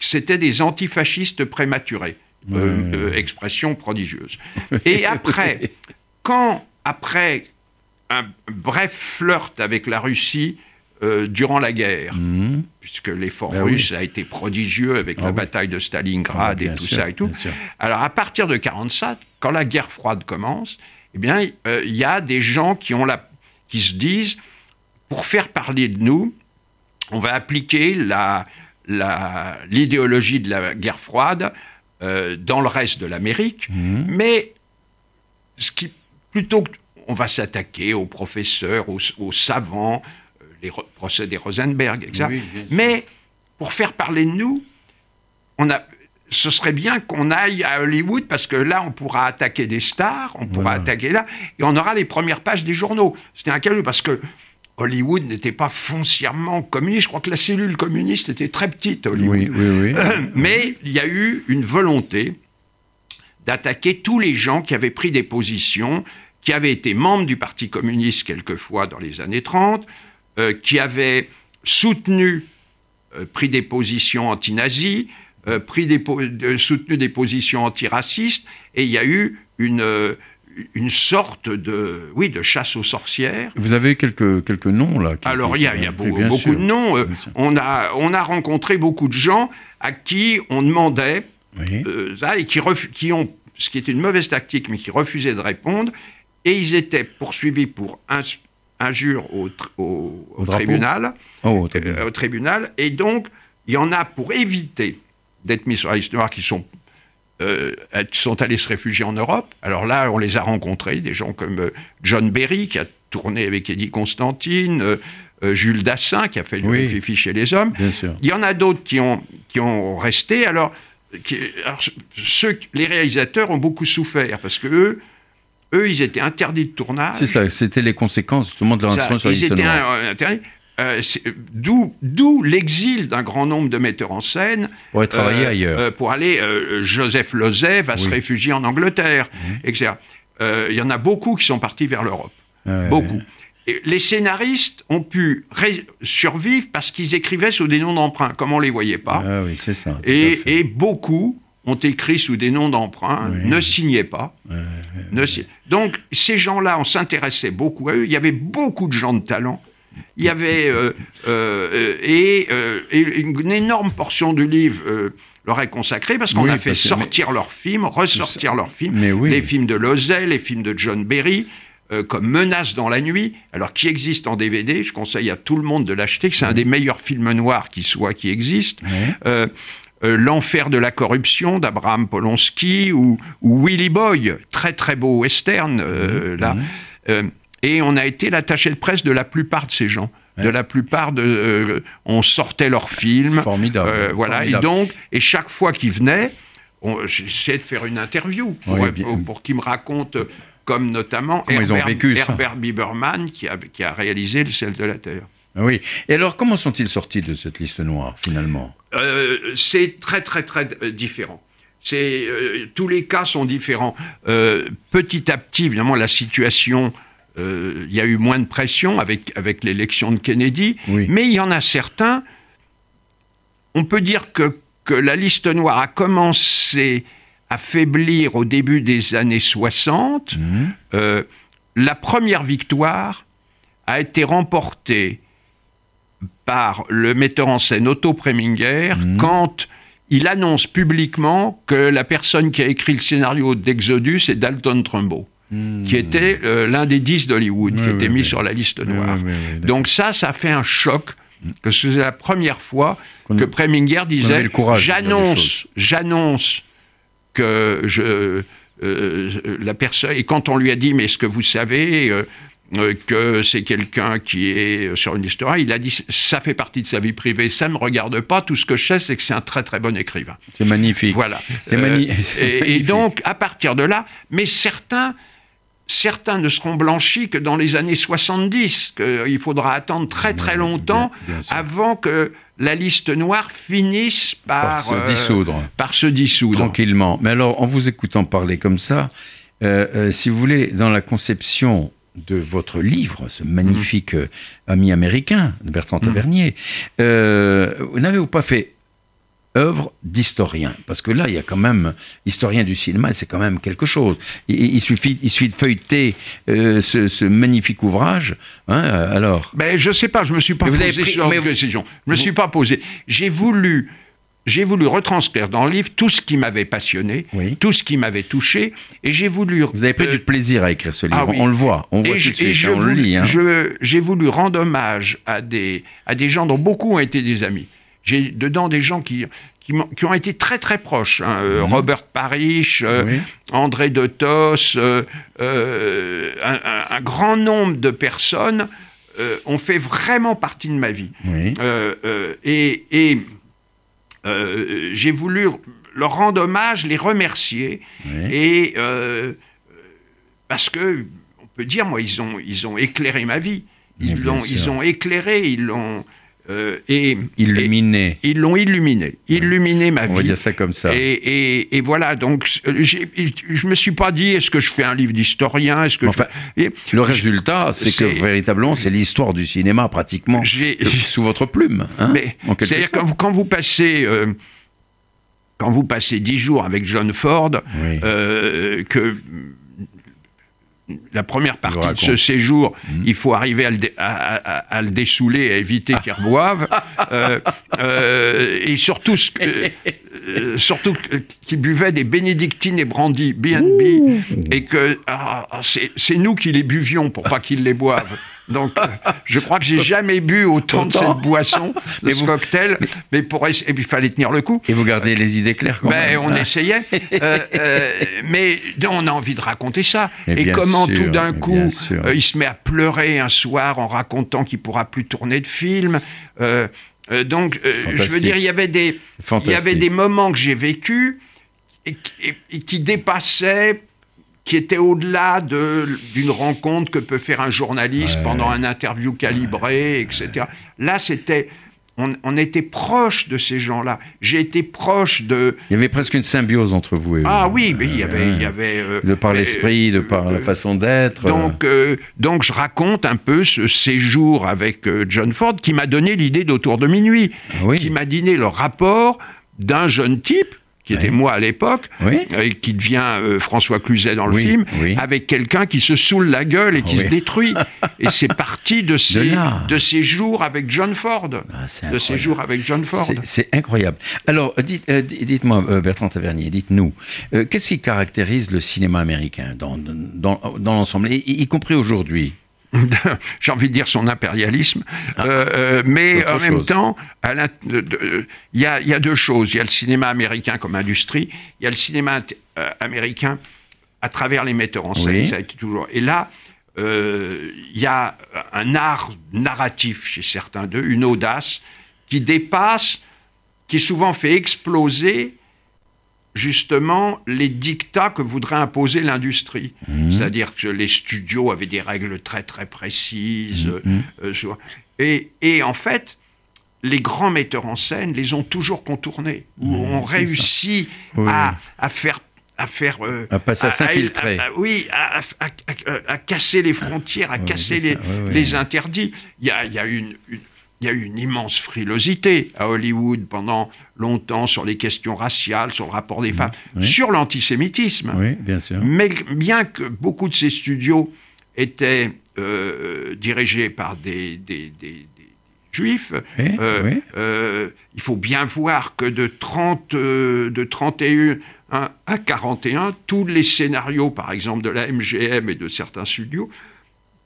c'était des antifascistes prématurés. Euh, euh, expression prodigieuse. Et après, quand, après un bref flirt avec la Russie euh, durant la guerre, Mhm. puisque l'effort Ben oui. russe a été prodigieux avec Ah la oui. bataille de Stalingrad Ah, et tout sûr, ça et tout. Alors à partir de 47, quand la guerre froide commence, eh bien euh, il y a des gens qui ont la, qui se disent pour faire parler de nous, on va appliquer la la- l'idéologie de la guerre froide euh, dans le reste de l'Amérique, Mhm. mais ce qui plutôt que on va s'attaquer aux professeurs, aux, aux savants, euh, les procès des Rosenberg, etc. Oui. Mais pour faire parler de nous, on a, ce serait bien qu'on aille à Hollywood parce que là, on pourra attaquer des stars, on pourra Voilà. attaquer là, et on aura les premières pages des journaux. C'était un calme parce que Hollywood n'était pas foncièrement communiste. Je crois que la cellule communiste était très petite, Hollywood. Oui, oui, oui. Mais il y a eu une volonté d'attaquer tous les gens qui avaient pris des positions, qui avaient été membres du Parti communiste quelquefois dans les années 30, euh, qui avaient soutenu, euh, pris des positions anti-nazis, euh, pris des po- soutenu des positions antiracistes, et il y a eu une, une sorte de, oui, de chasse aux sorcières. Vous avez quelques, quelques noms là qui- Alors, il y a, y a beau- beaucoup sûr. de noms. On, a, on a rencontré beaucoup de gens à qui on demandait, Oui. ça, et qui ont, ce qui est une mauvaise tactique, mais qui refusaient de répondre, et ils étaient poursuivis pour injure au, tribunal, Oh, euh, au tribunal, et donc il y en a pour éviter d'être mis sur la liste noire qui sont euh, sont allés se réfugier en Europe. Alors là, on les a rencontrés, des gens comme euh, John Berry, qui a tourné avec Eddie Constantine, euh, Jules Dassin, qui a fait le Oui. Fifi chez les hommes. Il y en a d'autres qui ont, qui ont resté. Alors, qui- alors, ceux, les réalisateurs ont beaucoup souffert parce que eux, eux, ils étaient interdits de tournage. C'est ça, c'était les conséquences justement de Ça, l'inscription sur ils étaient un- interdits. Euh, D'où l'exil d'un grand nombre de metteurs en scène. Pour aller travailler euh, ailleurs. euh, pour aller, Joseph Lozay va se Oui. Réfugier en Angleterre, etc. Euh, Il y en a beaucoup qui sont partis vers l'Europe. Ouais, beaucoup. Et les scénaristes ont pu survivre parce qu'ils écrivaient sous des noms d'emprunt, comme on les voyait pas. Ah oui, c'est ça. et beaucoup ont écrit sous des noms d'emprunt, Oui. ne signaient pas. Ne Donc, ces gens-là, on s'intéressait beaucoup à eux. Il y avait beaucoup de gens de talent. Il y avait. euh, euh, et, euh, et une énorme portion du livre euh, leur est consacrée parce qu'on a fait sortir leurs films, ressortir leurs films. Les films de Lozay, les films de John Berry. euh, comme Menace dans la nuit, alors qui existe en DVD, je conseille à tout le monde de l'acheter, c'est un des meilleurs films noirs qui soit, qui existe. Euh, L'enfer de la corruption d'Abraham Polonsky ou, ou Willy Boy, très très beau western euh, là. Euh, et on a été l'attaché de presse de la plupart de ces gens. De la plupart de, on sortait leurs films, formidable. voilà. Et Formidable. donc, et chaque fois qu'ils venaient, on- j'essayais de faire une interview pour, Oui, bien. pour, pour qu'ils me racontent, comme notamment Comment Herbert. Herbert Biberman qui a, qui a réalisé Le sel de la terre. Ah Oui. Et alors, comment sont-ils sortis de cette liste noire, finalement? Euh, c'est très très très euh, différent. C'est euh, tous les cas sont différents. Euh, petit à petit, évidemment, la situation, euh, il y a eu moins de pression avec avec l'élection de Kennedy, Oui. mais il y en a certains. On peut dire que que la liste noire a commencé à faiblir au début des années 60. Mhm. Euh, la première victoire a été remportée par le metteur en scène Otto Preminger Mhm. quand il annonce publiquement que la personne qui a écrit le scénario d'Exodus est Dalton Trumbo, qui était euh, l'un des dix d'Hollywood, qui. Oui, était mis oui. sur la liste noire. Donc ça, ça fait un choc, que c'est la première fois Qu'on- que Preminger disait j'annonce, j'annonce que je euh, la personne et quand on lui a dit mais est-ce que vous savez euh, que c'est quelqu'un qui est sur une liste noire, il a dit ça fait partie de sa vie privée, ça ne me regarde pas. Tout ce que je sais, c'est que c'est un très très bon écrivain. C'est magnifique. Voilà. C'est Euh, mani- c'est et, donc, à partir de là, mais certains, certains ne seront blanchis que dans les années 70, qu'il faudra attendre très très longtemps bien- bien sûr. avant que la liste noire finisse par, Par se dissoudre. par se dissoudre. Tranquillement. Mais alors, en vous écoutant parler comme ça, euh, euh, si vous voulez, dans la conception de votre livre, ce magnifique euh, ami américain de Bertrand Tavernier, euh, n'avez-vous pas fait œuvre d'historien? Parce que là, il y a quand même, historien du cinéma, c'est quand même quelque chose. Il, il suffit, il suffit de feuilleter euh, ce, ce magnifique ouvrage. hein, alors, Ben, je sais pas, je me suis pas Mais vous posé avez pris- mais vous- question. Je me suis pas posé. J'ai voulu, j'ai voulu retranscrire dans le livre tout ce qui m'avait passionné, Oui. tout ce qui m'avait touché, et j'ai voulu. vous avez pris euh, du plaisir à écrire ce livre. ah oui. On le voit, on voit et tout je- de suite, et je on le lit. hein. J'ai voulu rendre hommage à des, à des gens dont beaucoup ont été des amis. J'ai dedans des gens qui, qui, qui ont été très très proches. hein. Euh, Robert Parrish, euh, Mhm. Oui. André de Tos, euh, un, un- un grand nombre de personnes ont fait vraiment partie de ma vie. Et, euh, j'ai voulu leur rendre hommage, les remercier. Oui. Et euh, parce que, on peut dire, moi, ils ont, ils ont éclairé ma vie. Ils sûr. ils ont éclairé, ils l'ont euh, et Illuminé. et- ils l'ont illuminé, illuminé ma On va vie. dire ça comme ça. Et, et- et voilà, donc euh, je me suis pas dit est-ce que je fais un livre d'historien, est-ce que je- Le résultat, c'est que véritablement, c'est l'histoire du cinéma pratiquement euh, sous votre plume. hein, c'est-à-dire quand vous, quand vous passez euh, quand vous passez dix jours avec John Ford, Oui. euh, que la première partie de ce séjour, Mhm. il faut arriver à le, dé- à, à- à le dessouler, à éviter qu'il reboive, euh, euh, et surtout, euh, surtout qu'il buvait des bénédictines et brandy B&B, et que ah, ah, c'est nous qui les buvions pour pas qu'ils les boivent. Donc, euh, je crois que j'ai jamais bu autant de cette boisson, de ce vous- cocktail, mais pour essa- et puis il fallait tenir le coup. Et vous gardez les idées claires quand Ben, même. on essayait, Euh, euh, mais on a envie de raconter ça. Mais Et comment sûr, tout d'un coup, euh, il se met à pleurer un soir en racontant qu'il pourra plus tourner de film. Donc, je veux dire, il y avait des, il y avait des moments que j'ai vécus et, qui- et- et qui dépassaient, qui étaient au-delà de- d'une rencontre que peut faire un journaliste Ouais. pendant un interview calibré, etc. Là, c'était, on, on était proche de ces gens-là. J'ai été proche de, Il y avait presque une symbiose entre vous et eux. ah oui, mais il y Euh, avait, il y avait euh, De par euh, l'esprit, de par la euh, façon d'être. donc, donc je raconte un peu ce séjour avec John Ford qui m'a donné l'idée d'Autour de minuit, Ah oui. qui m'a donné le rapport d'un jeune type qui était Oui. moi à l'époque, Oui. et qui devient euh, François Cluzet dans le Oui, film, avec quelqu'un qui se saoule la gueule et qui Ah se détruit. et c'est parti de ces, de ces jours avec John Ford. Ah, c'est de ces incroyable. jours avec John Ford. C'est- incroyable. Alors, dites, euh, di- dites-moi, euh, Bertrand Tavernier, dites-nous, euh, qu'est-ce qui caractérise le cinéma américain dans, dans, dans l'ensemble, y, y compris aujourd'hui? j'ai envie de dire son impérialisme, Euh, euh, mais Ah. en même chose. temps, il y a, il y a deux choses. Il y a le cinéma américain comme industrie, il y a le cinéma euh, américain à travers les metteurs en scène, Oui. ça a été toujours. Et là, euh, il y a un art narratif chez certains d'eux, une audace qui dépasse, qui souvent fait exploser justement les dictats que voudrait imposer l'industrie. C'est-à-dire que les studios avaient des règles très très précises. euh, sur- et, et en fait, les grands metteurs en scène les ont toujours contournés, ou ont c'est réussi Oui. à, à faire à faire euh, À passer à s'infiltrer. à- oui à, casser les frontières à Oui, casser les, oui. interdits il y a, il y a une, une- il y a eu une immense frilosité à Hollywood pendant longtemps sur les questions raciales, sur le rapport des femmes, oui. sur l'antisémitisme. Oui, bien sûr. Mais bien que beaucoup de ces studios étaient euh, dirigés par des, des- des- des juifs, Oui, euh, euh, il faut bien voir que de, 30, euh, de 31 à- à 41, tous les scénarios, par exemple de la MGM et de certains studios,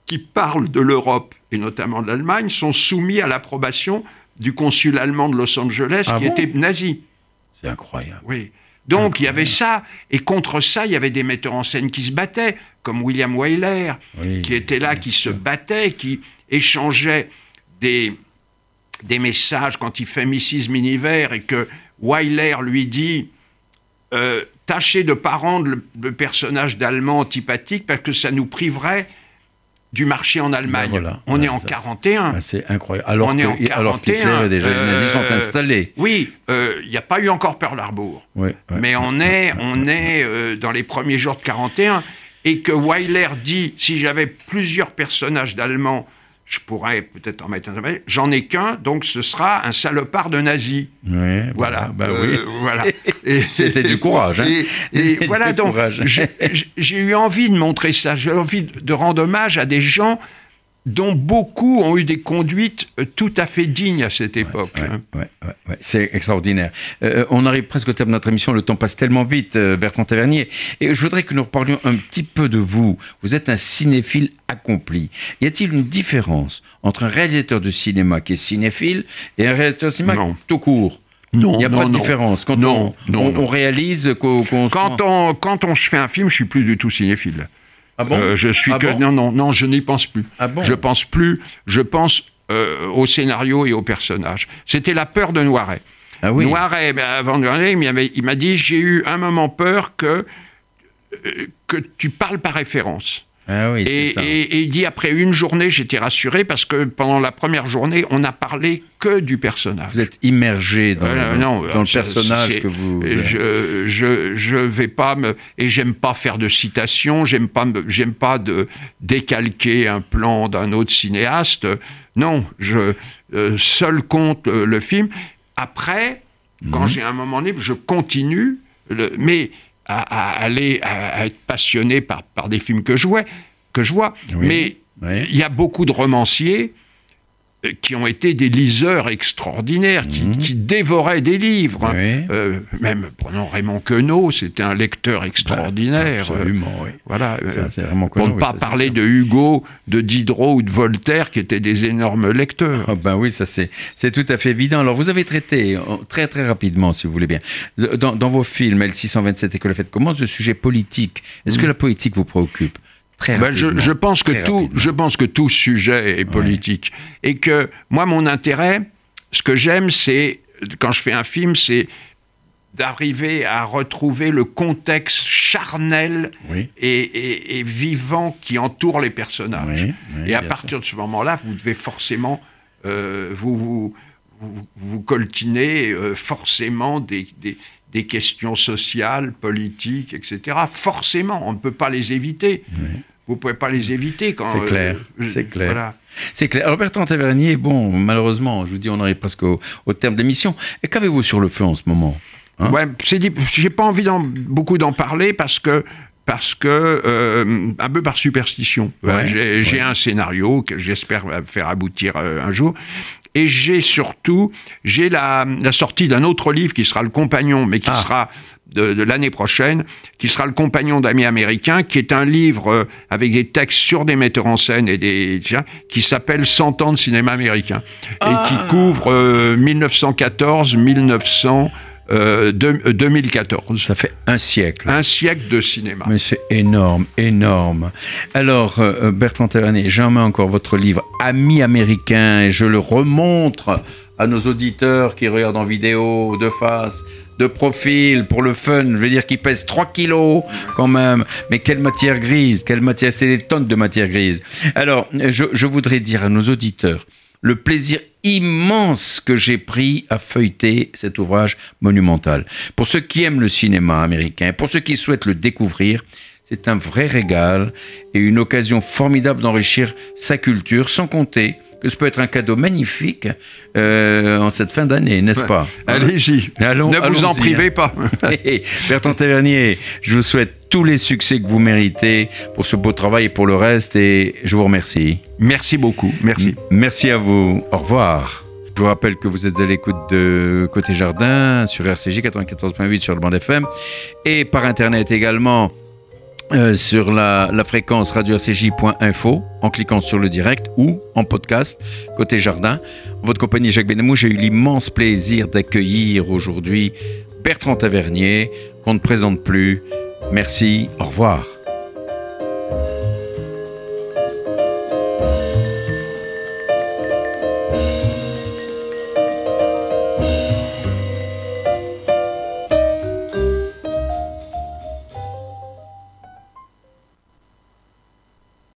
qui parlent de l'Europe et notamment de l'Allemagne, sont soumis à l'approbation du consul allemand de Los Angeles Ah qui bon était nazi. C'est incroyable. Oui. Donc il y avait ça, et contre ça, il y avait des metteurs en scène qui se battaient, comme William Wyler, Oui, qui était là, qui sûr. se battait, qui échangeait des, des messages quand il fait Mrs. Miniver et que Wyler lui dit euh, Tâchez de ne pas rendre le, le personnage d'Allemand antipathique parce que ça nous priverait du marché en Allemagne. Ben voilà. on est en ça, 41. Ah, C'est incroyable. Alors On que, est en alors qu'Hitler 41, et déjà les nazis sont euh, installés. Oui, euh, il n'y a pas eu encore Pearl Harbor. Ouais. Mais on est, on est euh, dans les premiers jours de 41 et que Weiler dit si j'avais plusieurs personnages d'Allemands, je pourrais peut-être en mettre un. J'en ai qu'un, donc ce sera un salopard de nazi. Ouais, Voilà. Bah Euh, oui. voilà. C'était du courage, hein. Et, voilà, donc j'ai- eu envie de montrer ça. J'ai envie de rendre hommage à des gens dont beaucoup ont eu des conduites euh, tout à fait dignes à cette époque. Ouais, hein. ouais, ouais, ouais. C'est extraordinaire. Euh, on arrive presque au terme de notre émission. Le temps passe tellement vite, euh, Bertrand Tavernier. Et je voudrais que nous reparlions un petit peu de vous. Vous êtes un cinéphile accompli. Y a-t-il une différence entre un réalisateur de cinéma qui est cinéphile et un réalisateur de cinéma Non. tout court? Non, Il n'y a non, pas de non. différence. Quand on, réalise qu'on Quand on, quand on fait un film, je suis plus du tout cinéphile. Ah bon Euh, je suis Ah que bon non non non, je n'y pense plus. Ah bon Je pense plus. Je pense euh, au scénario et au personnage. C'était la peur de Noiret. Ah oui. Noiret, ben, avant de regarder, il m'avait- il m'a dit j'ai eu un moment peur que euh, que tu parles par référence. Ah oui, Et, ça. et- et il dit après une journée, j'étais rassuré parce que pendant la première journée, on n'a parlé que du personnage. Vous êtes immergé dans, Euh, le, non, dans le ça, personnage que vous... Je, je, je vais pas me et j'aime pas faire de citations, j'aime pas me- j'aime pas de décalquer un plan d'un autre cinéaste. Non, je euh, seul compte euh, le film. Après, quand Mhm. j'ai un moment libre, je continue, le- mais à, à aller à, à être passionné par, par des films que je vois, que je vois. Oui. Mais Oui. il y a beaucoup de romanciers qui ont été des liseurs extraordinaires, qui, Mhm. qui dévoraient des livres. Oui. Euh, même, prenons Raymond Queneau, c'était un lecteur extraordinaire. Euh, Absolument, oui. voilà. euh, Ça, vraiment pour Queneau, ne pas parler de Hugo, de Diderot ou de Voltaire, qui étaient des énormes lecteurs. Ah ben oui, ça c'est tout à fait évident. Alors vous avez traité euh, très très rapidement, si vous voulez bien, dans, dans vos films L627 et que la fête commence, de sujets politiques. Est-ce que la politique vous préoccupe? Ben, je, pense que tout, rapidement. je pense que tout sujet est politique et que moi mon intérêt, ce que j'aime, c'est quand je fais un film, c'est d'arriver à retrouver le contexte charnel Oui. et, et- et vivant qui entoure les personnages. Oui, oui, et à partir de ce moment-là, vous devez forcément euh, vous, vous, vous, vous coltiner euh, forcément des, des, des questions sociales, politiques, etc. Forcément, on ne peut pas les éviter. Vous ne pouvez pas les éviter quand. C'est clair, euh, c'est clair. Voilà. C'est clair. Alors Bertrand Tavernier, bon, malheureusement, je vous dis, on arrive presque au, au terme de l'émission. Et qu'avez-vous sur le feu en ce moment Hein? Ouais, c'est dit, j'ai pas envie d'en, beaucoup d'en parler parce que parce que euh, un peu par superstition. Ouais, j'ai, un scénario que j'espère faire aboutir euh, un jour. Et j'ai surtout j'ai la, la sortie d'un autre livre qui sera le compagnon, mais qui Ah. sera de, de l'année prochaine, qui sera le compagnon d'amis américains, qui est un livre euh, avec des textes sur des metteurs en scène et des tiens, qui s'appelle 100 ans de cinéma américain et qui couvre euh, 1914, 1900, euh, deux- euh, 2014. Ça fait un siècle. Un siècle de cinéma. Mais c'est énorme, énorme. Alors, euh, Bertrand Tavernier, j'en encore votre livre Amis américains et je le remontre à nos auditeurs qui regardent en vidéo, de face, de profil, pour le fun. Je veux dire qu'il pèse 3 kilos quand même. Mais quelle matière grise, quelle matière, c'est des tonnes de matière grise. Alors, je, je voudrais dire à nos auditeurs le plaisir immense que j'ai pris à feuilleter cet ouvrage monumental. Pour ceux qui aiment le cinéma américain, pour ceux qui souhaitent le découvrir, c'est un vrai régal et une occasion formidable d'enrichir sa culture, sans compter que ce peut être un cadeau magnifique euh, en cette fin d'année, n'est-ce pas Allez-y. Allons- ne vous en privez pas. Bertrand Tavernier, je vous souhaite tous les succès que vous méritez pour ce beau travail et pour le reste et je vous remercie. Merci beaucoup. Merci. Merci à vous. Au revoir. Je vous rappelle que vous êtes à l'écoute de Côté Jardin sur RCJ 94.8 sur le band FM et par internet également euh, sur la, fréquence radio-rcj.info en cliquant sur le direct ou en podcast Côté Jardin. Votre compagnie Jacques Benamou, j'ai eu l'immense plaisir d'accueillir aujourd'hui Bertrand Tavernier qu'on ne présente plus. Merci, au revoir.